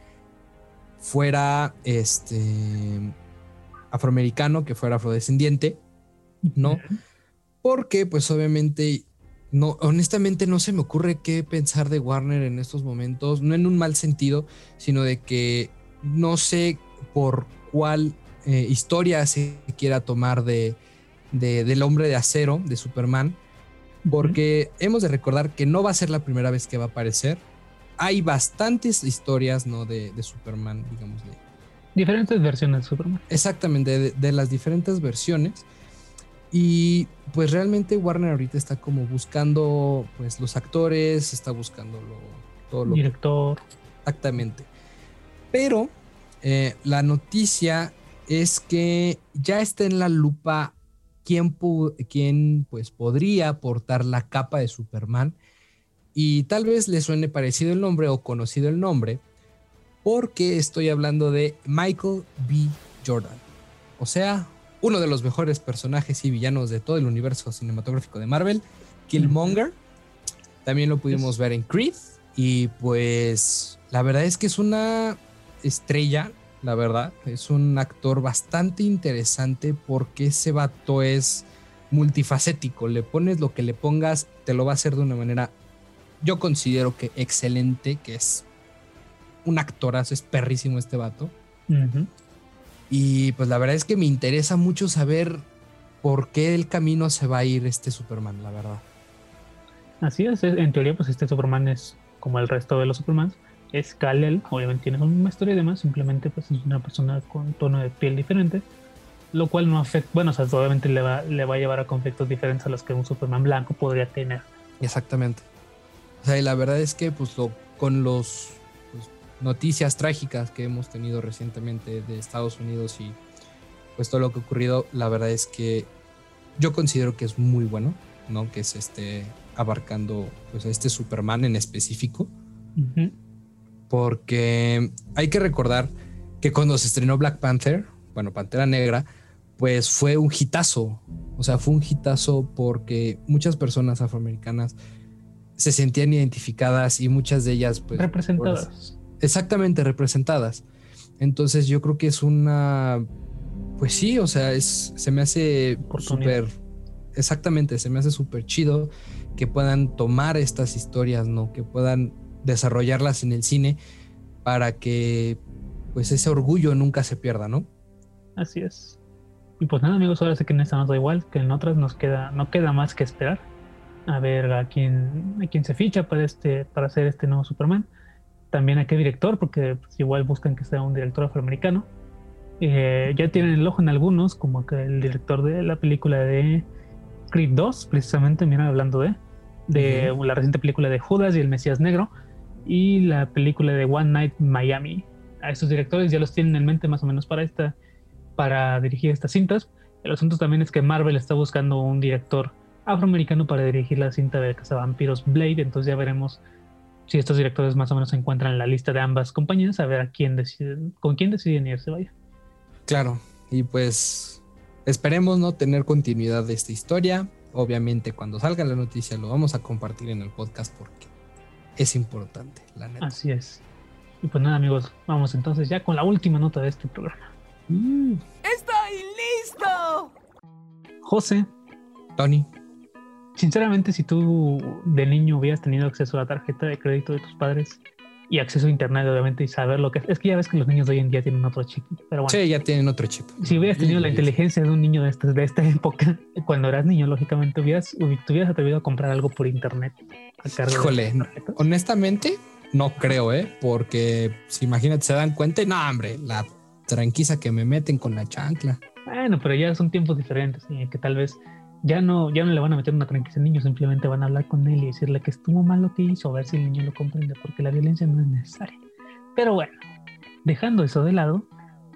fuera este afroamericano, que fuera afrodescendiente, ¿no? Porque, pues obviamente, no, honestamente no se me ocurre qué pensar de Warner en estos momentos, no en un mal sentido, sino de que no sé por cuál eh, historia se quiera tomar de, de- del hombre de acero, de Superman, porque hemos de recordar que no va a ser la primera vez que va a aparecer. Hay bastantes historias, ¿no? De, de Superman, digamos. Diferentes versiones de Superman. Exactamente, de, las diferentes versiones. Y pues realmente Warner ahorita está como buscando pues los actores, está buscando lo, todo lo Director. exactamente. Pero eh, la noticia es que ya está en la lupa quién, quién pues podría portar la capa de Superman. Y tal vez le suene parecido el nombre o conocido el nombre, porque estoy hablando de Michael B. Jordan. O sea, uno de los mejores personajes y villanos de todo el universo cinematográfico de Marvel, Killmonger. También lo pudimos ver en Creed. Y pues la verdad es que es una estrella, la verdad. Es un actor bastante interesante porque ese vato es multifacético. Le pones lo que le pongas, te lo va a hacer de una manera, yo considero que excelente, que es un actorazo, es perrísimo este vato. Y pues la verdad es que me interesa mucho saber por qué el camino se va a ir este Superman, la verdad. Así es, es- en teoría, pues este Superman es como el resto de los Supermans. Es Kal-El, obviamente tiene una historia y demás, simplemente pues es una persona con tono de piel diferente, lo cual no afecta, bueno, o sea, obviamente le va, le va a llevar a conflictos diferentes a los que un Superman blanco podría tener. Exactamente. O sea, y la verdad es que pues lo, con los pues, noticias trágicas que hemos tenido recientemente de Estados Unidos y pues todo lo que ha ocurrido, la verdad es que yo considero que es muy bueno, ¿no? Que se esté abarcando pues a este Superman en específico. Ujú. Porque hay que recordar que cuando se estrenó Black Panther, bueno, Pantera Negra, pues fue un hitazo. O sea, fue un hitazo porque muchas personas afroamericanas se sentían identificadas y muchas de ellas, pues. Representadas. exactamente representadas. Entonces, yo creo que es una. Pues sí, o sea, es, se me hace súper. Exactamente, se me hace súper chido que puedan tomar estas historias, ¿no? Que puedan desarrollarlas en el cine para que pues ese orgullo nunca se pierda, ¿no? Así es. Y pues nada, amigos, ahora sí que en esta nota igual que en otras nos queda, no queda más que esperar a ver a quién, a quién se ficha para este, para hacer este nuevo Superman. También a qué director, porque pues, igual buscan que sea un director afroamericano. Eh, ya tienen el ojo en algunos, como que el director de la película de Creed 2, precisamente, mira, hablando de, de la reciente película de Judas y el Mesías Negro, y la película de One Night Miami. A estos directores ya los tienen en mente más o menos para esta, para dirigir estas cintas. El asunto también es que Marvel está buscando un director afroamericano para dirigir la cinta de Cazavampiros Blade, entonces ya veremos si estos directores más o menos se encuentran en la lista de ambas compañías, a ver a quién deciden, con quién deciden irse, vaya. Claro, y pues esperemos no tener continuidad de esta historia. Obviamente, cuando salga la noticia, lo vamos a compartir en el podcast porque es importante, la neta. Así es. Y pues nada, amigos, vamos entonces ya con la última nota de este programa. Mm, ¡Estoy listo! José, Tony, sinceramente, si tú de niño hubieras tenido acceso a la tarjeta de crédito de tus padres y acceso a internet, obviamente, y saber lo que es, es que ya ves que los niños de hoy en día tienen otro chip, pero bueno. sí, ya tienen otro chip. Si hubieras tenido la Sí, inteligencia de un niño de, este- de esta época, cuando eras niño, lógicamente, hubieras, te hubieras atrevido a comprar algo por internet a cargo Híjole, no. Honestamente, no creo, ¿eh? Porque si imagínate, se dan cuenta no, hombre, la tranquiza que me meten con la chancla. Bueno, pero ya son tiempos diferentes y que tal vez ya no, ya no le van a meter una tranquilidad al niño, simplemente van a hablar con él y decirle que estuvo mal lo que hizo, a ver si el niño lo comprende, porque la violencia no es necesaria. Pero bueno, dejando eso de lado,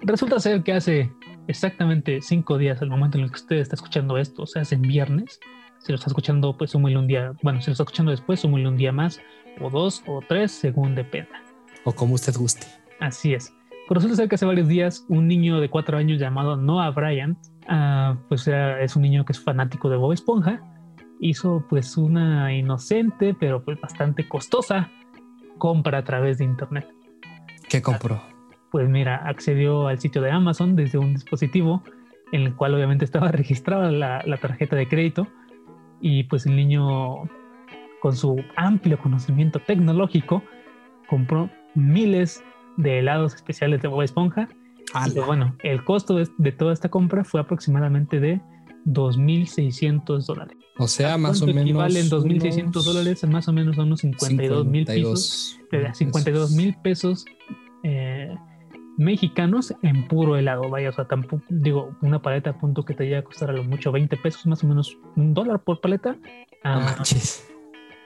resulta ser que hace exactamente cinco días, al momento en el que usted está escuchando esto, o sea, es en viernes, si lo está escuchando, pues súmele un día, bueno, si lo está escuchando después, súmele un día más, o dos, o tres, según dependa. O como usted guste. Así es. Pues resulta ser que hace varios días un niño de cuatro años llamado Noah Bryant, ah, pues era- es un niño que es fanático de Bob Esponja, hizo pues una inocente pero pues bastante costosa compra a través de internet. ¿Qué compró? Pues mira, accedió al sitio de Amazon desde un dispositivo en el cual obviamente estaba registrada la, la tarjeta de crédito y pues el niño con su amplio conocimiento tecnológico compró miles de helados especiales de Bob Esponja y pues, bueno, el costo de, de toda esta compra fue aproximadamente de 2.600 dólares. O sea, más o ¿Cuánto menos. equivalen 2.600 unos dólares? Más o menos a unos 52 mil pesos. 52 de 52 mil pesos eh, mexicanos en puro helado. Vaya, o sea, tampoco, digo, una paleta a punto que te llega a costar a lo mucho 20 pesos, más o menos un dólar por paleta. No Ah, manches.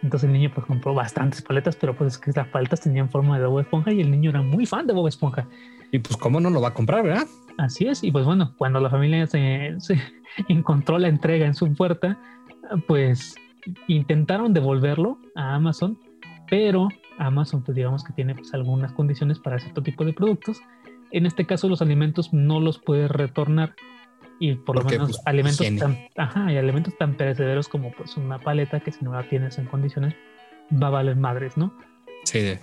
Entonces el niño pues compró bastantes paletas, pero pues es que las paletas tenían forma de Bob Esponja y el niño era muy fan de Bob Esponja. Y pues, ¿cómo no lo va a comprar, verdad? Así es, y pues bueno, cuando la familia se, se encontró la entrega en su puerta, pues intentaron devolverlo a Amazon, pero Amazon pues digamos que tiene pues algunas condiciones para cierto tipo de productos. En este caso los alimentos no los puedes retornar y por lo menos pues, alimentos higiene. tan, ajá, y alimentos tan perecederos como pues una paleta que si no la tienes en condiciones va a valer madres, ¿no? Sí,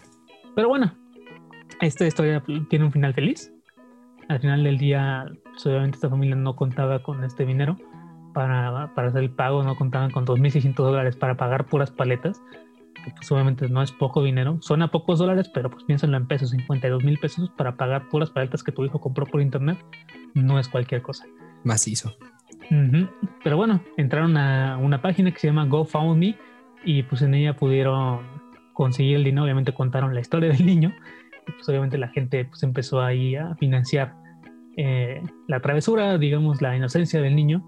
Pero bueno, esta historia tiene un final feliz. Al final del día, pues, obviamente esta familia no contaba con este dinero para, para hacer el pago, no contaban con 2.600 dólares para pagar puras paletas, que pues obviamente no es poco dinero. Suena pocos dólares, pero pues piénsenlo en pesos, 52 mil pesos para pagar puras paletas que tu hijo compró por internet, no es cualquier cosa. Macizo. Ujú. Pero bueno, entraron a una página que se llama GoFundMe y pues en ella pudieron conseguir el dinero. Obviamente contaron la historia del niño pues obviamente la gente pues empezó ahí a financiar eh, la travesura, digamos, la inocencia del niño.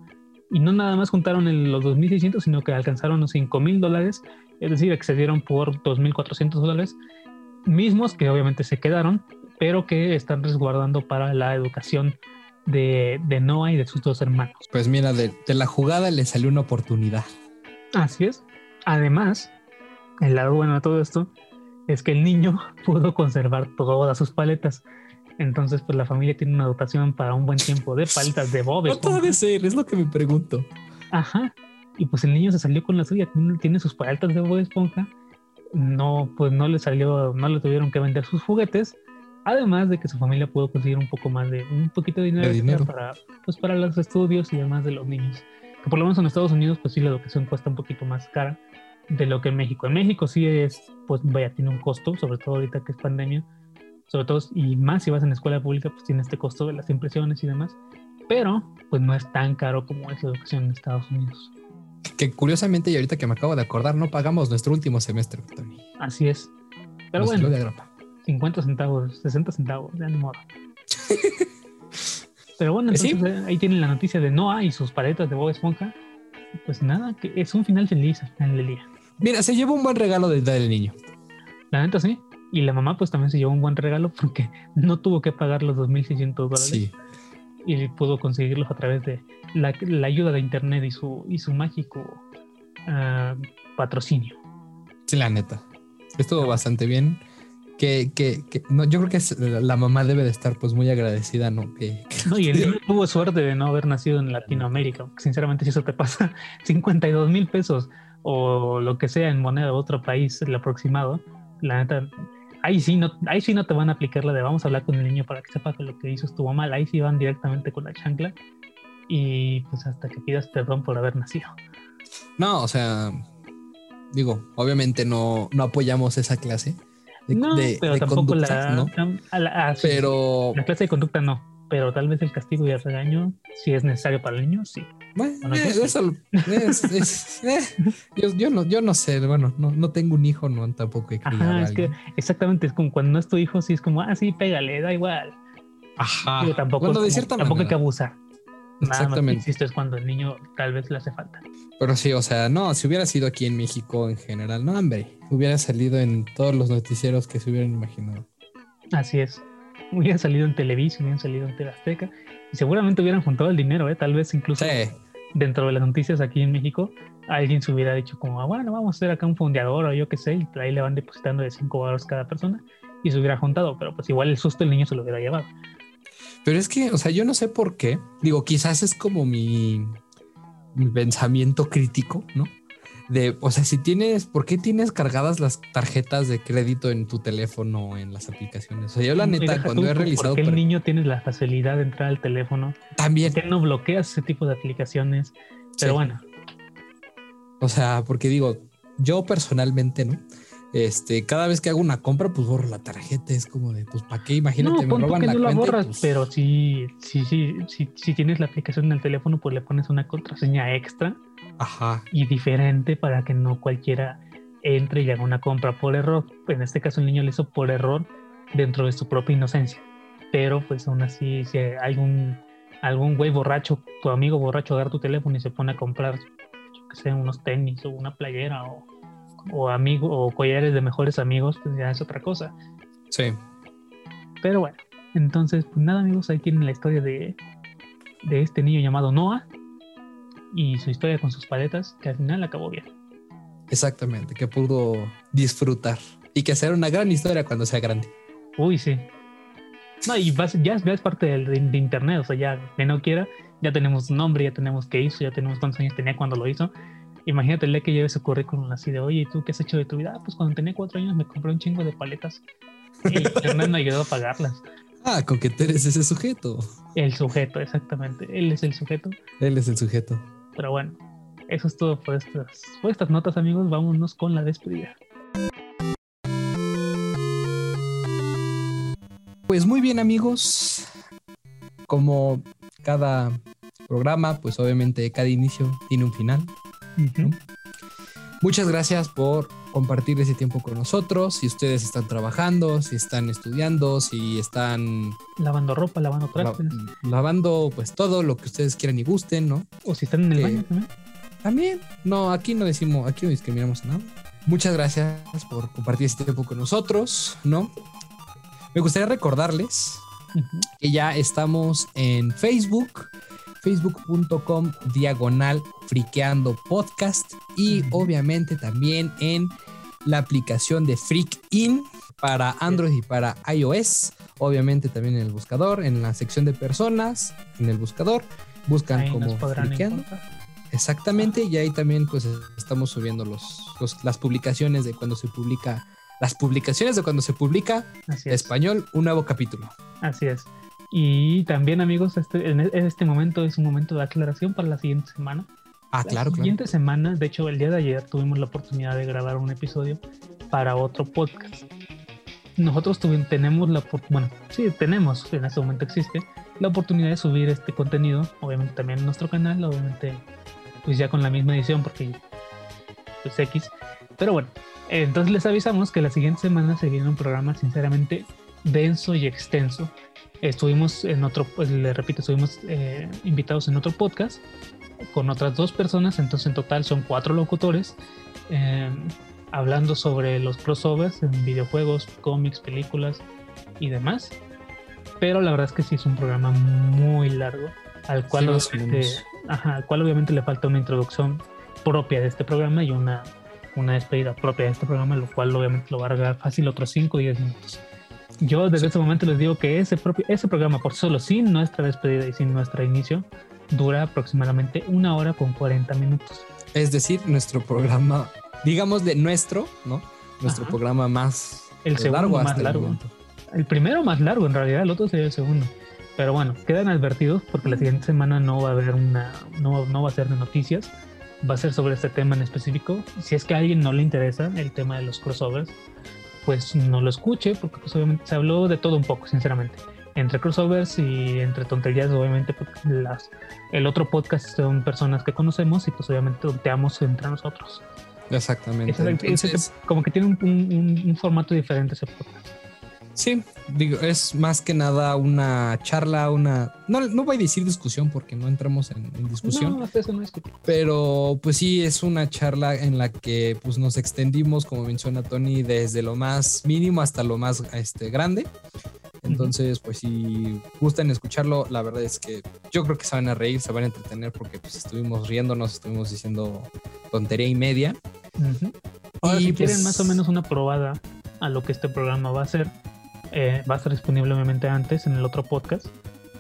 Y no nada más juntaron el- los 2.600, sino que alcanzaron los 5.000 dólares, es decir, excedieron por 2.400 dólares, mismos que obviamente se quedaron, pero que están resguardando para la educación de, de Noah y de sus dos hermanos. Pues mira, de, de la jugada le salió una oportunidad. Así es. Además, el lado bueno de todo esto es que el niño pudo conservar todas sus paletas. Entonces, pues la familia tiene una dotación para un buen tiempo de paletas de Bob. No puede ser, es lo que me pregunto. Ajá. Y pues el niño se salió con la suya, tiene, tiene sus paletas de Bob Esponja. No, pues no le salió, no le tuvieron que vender sus juguetes. Además de que su familia pudo conseguir un poco más de, un poquito de dinero, De extra dinero. para, pues para los estudios y demás de los niños. Que por lo menos en Estados Unidos, pues sí, la educación cuesta un poquito más cara de lo que en México. En México sí es, pues vaya, tiene un costo, sobre todo ahorita que es pandemia, sobre todo, y más si vas en la escuela pública, pues tiene este costo de las impresiones y demás, pero pues no es tan caro como es la educación en Estados Unidos. Que curiosamente, y ahorita que me acabo de acordar, no pagamos nuestro último semestre, Tony. Así es. Pero Nos bueno, de. 50 centavos, 60 centavos, ya ni modo. Pero bueno, Pues sí. entonces ahí tienen la noticia de Noah y sus paletas de Bob Esponja. Pues nada, que es un final feliz al final del día. Mira, se llevó un buen regalo de del niño. La neta sí. Y la mamá pues también se llevó un buen regalo porque no tuvo que pagar los 2.600 dólares Sí. y pudo conseguirlos a través de la, la ayuda de internet y su, y su mágico ah, patrocinio. Sí, la neta. Estuvo bastante bien. Que, que, que- no, yo creo que es- la mamá debe de estar pues muy agradecida, ¿no? Que, que- No, y el niño tuvo suerte de no haber nacido en Latinoamérica. Sinceramente, si eso te pasa 52 mil pesos o lo que sea en moneda de otro país, el aproximado, la neta, ahí sí, no, ahí sí no te van a aplicar la de vamos a hablar con el niño para que sepa que lo que hizo estuvo mal. Ahí sí van directamente con la chancla y pues hasta que pidas perdón por haber nacido. No, o sea, digo, obviamente no, no apoyamos esa clase de, No, de- pero de tampoco la, ¿no? a la- a- sí, Pero la clase de conducta no. Pero tal vez el castigo y el regaño, si es necesario para el niño, sí. bueno, Bueno, eh, yo sí. eso es- es- eh, yo, yo no, yo no sé, bueno, no, no tengo un hijo, no tampoco he criado Ajá, a es que exactamente, es como cuando no es tu hijo, sí es como, ah, sí, pégale, da igual. Ajá. Digo, tampoco, Bueno, de como- cierta tampoco hay que abusar. Nada más que Exactamente. insisto, es cuando el niño tal vez le hace falta. Pero sí, o sea, no, si hubiera sido aquí en México en general, no, hombre, hubiera salido en todos los noticieros que se hubieran imaginado. Así es. Hubieran salido en Televisa, hubieran salido en TV Azteca y seguramente hubieran juntado el dinero, ¿eh? Tal vez incluso Sí, dentro de las noticias aquí en México, alguien se hubiera dicho como, ah, bueno, vamos a hacer acá un fondeador o yo qué sé, y ahí le van depositando de 5 baros cada persona y se hubiera juntado, pero pues igual el susto el niño se lo hubiera llevado. Pero es que, o sea, yo no sé por qué. Digo, quizás es como mi, mi pensamiento crítico, ¿no? De, o sea, si tienes, ¿por qué tienes cargadas las tarjetas de crédito en tu teléfono o en las aplicaciones? O sea, yo la neta, cuando tú, he realizado... ¿Por qué el niño tiene la facilidad de entrar al teléfono? También, ¿Por qué no bloqueas ese tipo de aplicaciones? Pero Sí. bueno, O sea, porque digo, yo personalmente, ¿no? Este, cada vez que hago una compra, pues borro la tarjeta. Es como de, pues, ¿para qué? Imagínate, no, me roban que la no la cuenta y, borras, pues, pero si, si, si, si, si tienes la aplicación en el teléfono, pues le pones una contraseña extra Ajá, y diferente para que no cualquiera entre y haga una compra por error. En este caso el niño lo hizo por error dentro de su propia inocencia. Pero pues aún así, si hay un, algún güey borracho, tu amigo borracho agarra tu teléfono y se pone a comprar, yo que sé, unos tenis o una playera o, o amigo o collares de mejores amigos, pues ya es otra cosa. sí. Pero bueno, entonces, pues nada, amigos, ahí tienen la historia de, de este niño llamado Noah y su historia con sus paletas, que al final acabó bien. Exactamente, que pudo disfrutar y que será una gran historia cuando sea grande. Uy, sí. No, y vas- ya, es- ya es parte del- de, de internet, o sea, ya que no quiera, ya tenemos nombre, ya tenemos qué hizo, ya tenemos cuántos años tenía cuando lo hizo. Imagínate el día que lleve su currículum así de, oye, ¿y tú qué has hecho de tu vida? Ah, pues cuando tenía cuatro años me compré un chingo de paletas. Y el internet me ayudó a pagarlas. Ah, con que tú eres ese sujeto. El sujeto, exactamente. Él es el sujeto. Él es el sujeto. Pero bueno, eso es todo por estas, por estas notas, amigos. Vámonos con la despedida. Pues muy bien, amigos. Como cada programa, pues obviamente cada inicio tiene un final. Muchas gracias por compartir ese tiempo con nosotros. Si ustedes están trabajando, si están estudiando, si están Lavando ropa, lavando la- trastes. lavando, pues todo lo que ustedes quieran y gusten, ¿no? O si están en el que- baño también. También, no, aquí no decimos, aquí no discriminamos nada. Muchas gracias por compartir este tiempo con nosotros, ¿no? Me gustaría recordarles que ya estamos en Facebook, facebook.com diagonal friqueando podcast y obviamente también en la aplicación de Freak In para Android y para iOS, obviamente también en el buscador, en la sección de personas, en el buscador, buscan Ahí como friqueando. Exactamente, y ahí también pues estamos subiendo los, los- las publicaciones de cuando se publica, las publicaciones de cuando se publica Así es. español un nuevo capítulo. Así es. Y también, amigos, este, en e- en este momento es un momento de aclaración para la siguiente semana. Ah, La claro, claro. siguiente semana, de hecho, el día de ayer tuvimos la oportunidad de grabar un episodio para otro podcast. Nosotros tuvi- tenemos la bueno, sí, tenemos, en este momento existe, la oportunidad de subir este contenido, obviamente también en nuestro canal, obviamente, pues ya con la misma edición, porque pues X. Pero bueno, entonces les avisamos que la siguiente semana se viene un programa sinceramente denso y extenso. Estuvimos en otro, pues le repito, estuvimos eh, invitados en otro podcast con otras dos personas, entonces en total son cuatro locutores eh, hablando sobre los crossovers en videojuegos, cómics, películas y demás. Pero la verdad es que sí es un programa muy largo, al cual, Sí, obviamente, menos. ajá, al cual obviamente le falta una introducción propia de este programa y una una despedida propia de este programa, lo cual obviamente lo va a alargar fácil otros 5 o 10 minutos. Yo desde este momento les digo que ese, propio, ese programa, por solo sin nuestra despedida y sin nuestro inicio, dura aproximadamente una hora con 40 minutos. Es decir, nuestro programa, digamos de nuestro, ¿no? Nuestro Ajá. programa más El segundo largo más el. El primero más largo, en realidad, el otro sería el segundo. Pero bueno, quedan advertidos porque la siguiente semana no va a haber una, no, no va a ser de noticias, va a ser sobre este tema en específico. Si es que a alguien no le interesa el tema de los crossovers, pues no lo escuche, porque pues obviamente se habló de todo un poco, sinceramente. Entre crossovers y entre tonterías, obviamente, porque las, el otro podcast son personas que conocemos y pues obviamente tonteamos entre nosotros. Exactamente. Como que tiene un- un- un formato diferente ese podcast. Sí, digo, es más que nada una charla, una. No, no voy a decir discusión porque no entramos en, en discusión. No, hasta eso no es que- Pero pues sí, es una charla en la que pues nos extendimos, como menciona Tony, desde lo más mínimo hasta lo más este, grande. Entonces, pues si gustan escucharlo, la verdad es que yo creo que se van a reír, se van a entretener porque pues estuvimos riéndonos, estuvimos diciendo tontería y media. Ahora, Y, si quieren pues- más o menos una probada a lo que este programa va a ser, eh, va a estar disponible obviamente antes en el otro podcast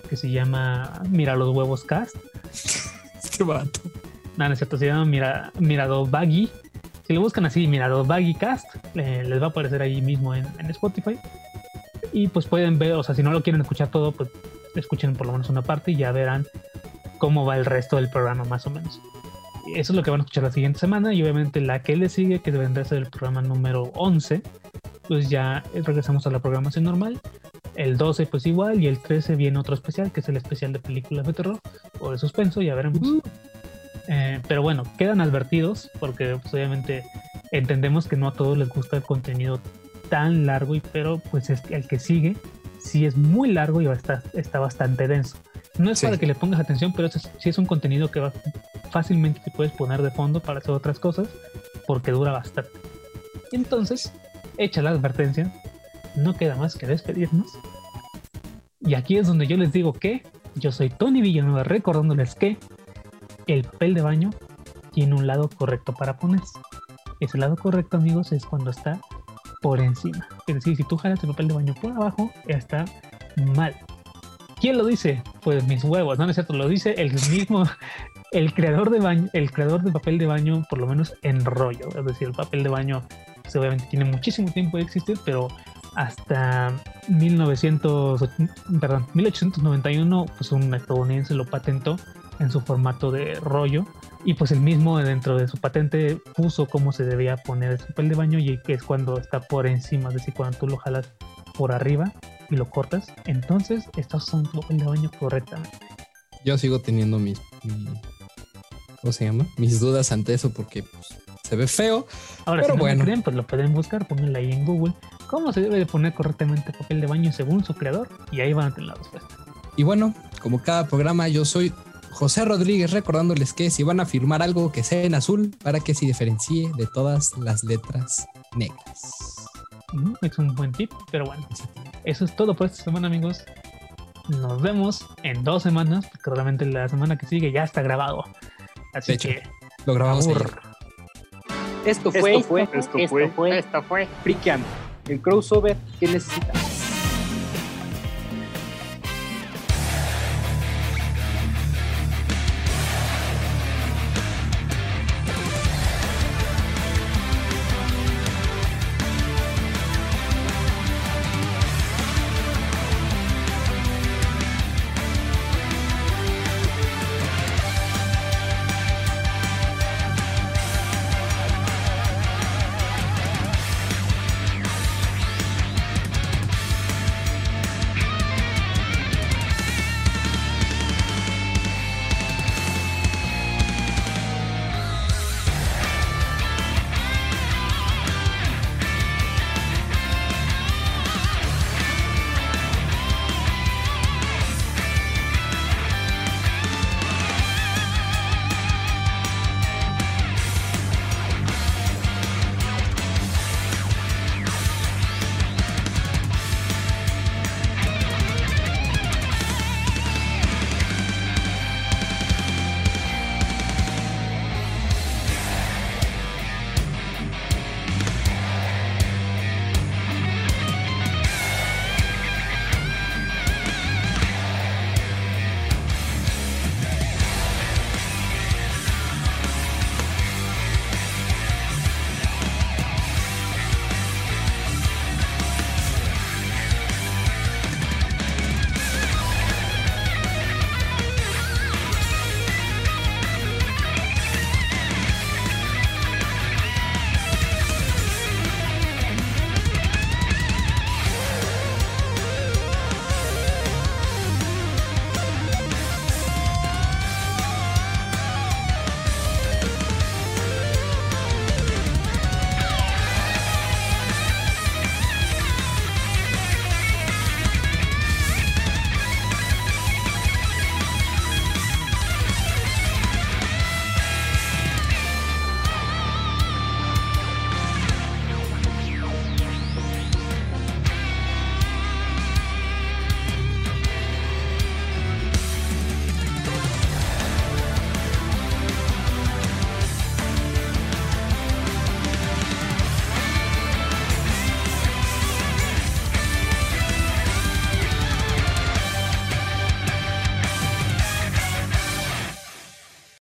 que se llama Mira los huevos cast. Este vato. No, no es cierto, se llama Mira, Mirado Baggy. Si lo buscan así, Mirado Baggy Cast, eh, les va a aparecer ahí mismo en, en Spotify. Y pues pueden ver, o sea, si no lo quieren escuchar todo, pues escuchen por lo menos una parte y ya verán cómo va el resto del programa más o menos. Eso es lo que van a escuchar la siguiente semana y obviamente la que le sigue, que vendrá a ser el programa número 11, pues ya regresamos a la programación normal. El 12 pues igual y el 13 viene otro especial, que es el especial de películas de terror o de suspenso, ya veremos. Eh, pero bueno, quedan advertidos porque pues, obviamente entendemos que no a todos les gusta el contenido tan largo, y, pero pues el que sigue sí es muy largo y estar- está bastante denso. No es Sí. para que le pongas atención, pero es, sí es un contenido que va, fácilmente te puedes poner de fondo para hacer otras cosas porque dura bastante. Entonces, hecha la advertencia, no queda más que despedirnos. Y aquí es donde yo les digo que yo soy Tony Villanueva recordándoles que el papel de baño tiene un lado correcto para ponerse. Ese lado correcto, amigos, es cuando está por encima. Es decir, si tú jalas el papel de baño por abajo, está mal. ¿Quién lo dice? Pues mis huevos, no, no es cierto, lo dice el mismo, el creador de baño, el creador de papel de baño, por lo menos en rollo. Es decir, el papel de baño, pues, obviamente tiene muchísimo tiempo de existir, pero hasta 1900, perdón, 1891, pues un estadounidense lo patentó en su formato de rollo y pues el mismo dentro de su patente puso cómo se debía poner el papel de baño y que es cuando está por encima, es decir, cuando tú lo jalas por arriba y lo cortas, entonces estás usando tu papel de baño correctamente. Yo sigo teniendo mis, mi- ¿cómo se llama? Mis dudas ante eso porque pues, se ve feo. Ahora, Pero si no me bueno. creen, pues lo pueden buscar, pónganle ahí en Google cómo se debe de poner correctamente el papel de baño según su creador y ahí van a tener la respuesta. Y bueno, como cada programa, yo soy José Rodríguez recordándoles que si van a firmar algo que sea en azul para que se diferencie de todas las letras negras. Ujú, Es un buen tip, pero bueno, eso es todo por esta semana, amigos. Nos vemos en dos semanas, porque realmente la semana que sigue ya está grabado. Así De hecho, que, Lo grabamos ayer. abur. Esto fue, Esto fue, esto fue, Friqueando, el crossover que necesitas.